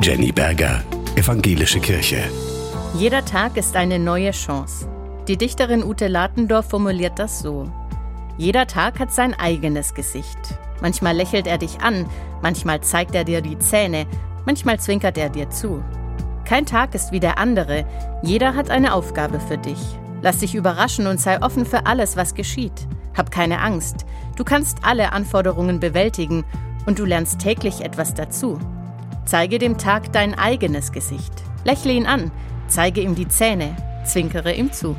Jenny Berger, Evangelische Kirche. Jeder Tag ist eine neue Chance. Die Dichterin Ute Latendorf formuliert das so. Jeder Tag hat sein eigenes Gesicht. Manchmal lächelt er dich an, manchmal zeigt er dir die Zähne, manchmal zwinkert er dir zu. Kein Tag ist wie der andere, jeder hat eine Aufgabe für dich. Lass dich überraschen und sei offen für alles, was geschieht. Hab keine Angst, du kannst alle Anforderungen bewältigen und du lernst täglich etwas dazu. Zeige dem Tag dein eigenes Gesicht. Lächle ihn an, zeige ihm die Zähne, zwinkere ihm zu.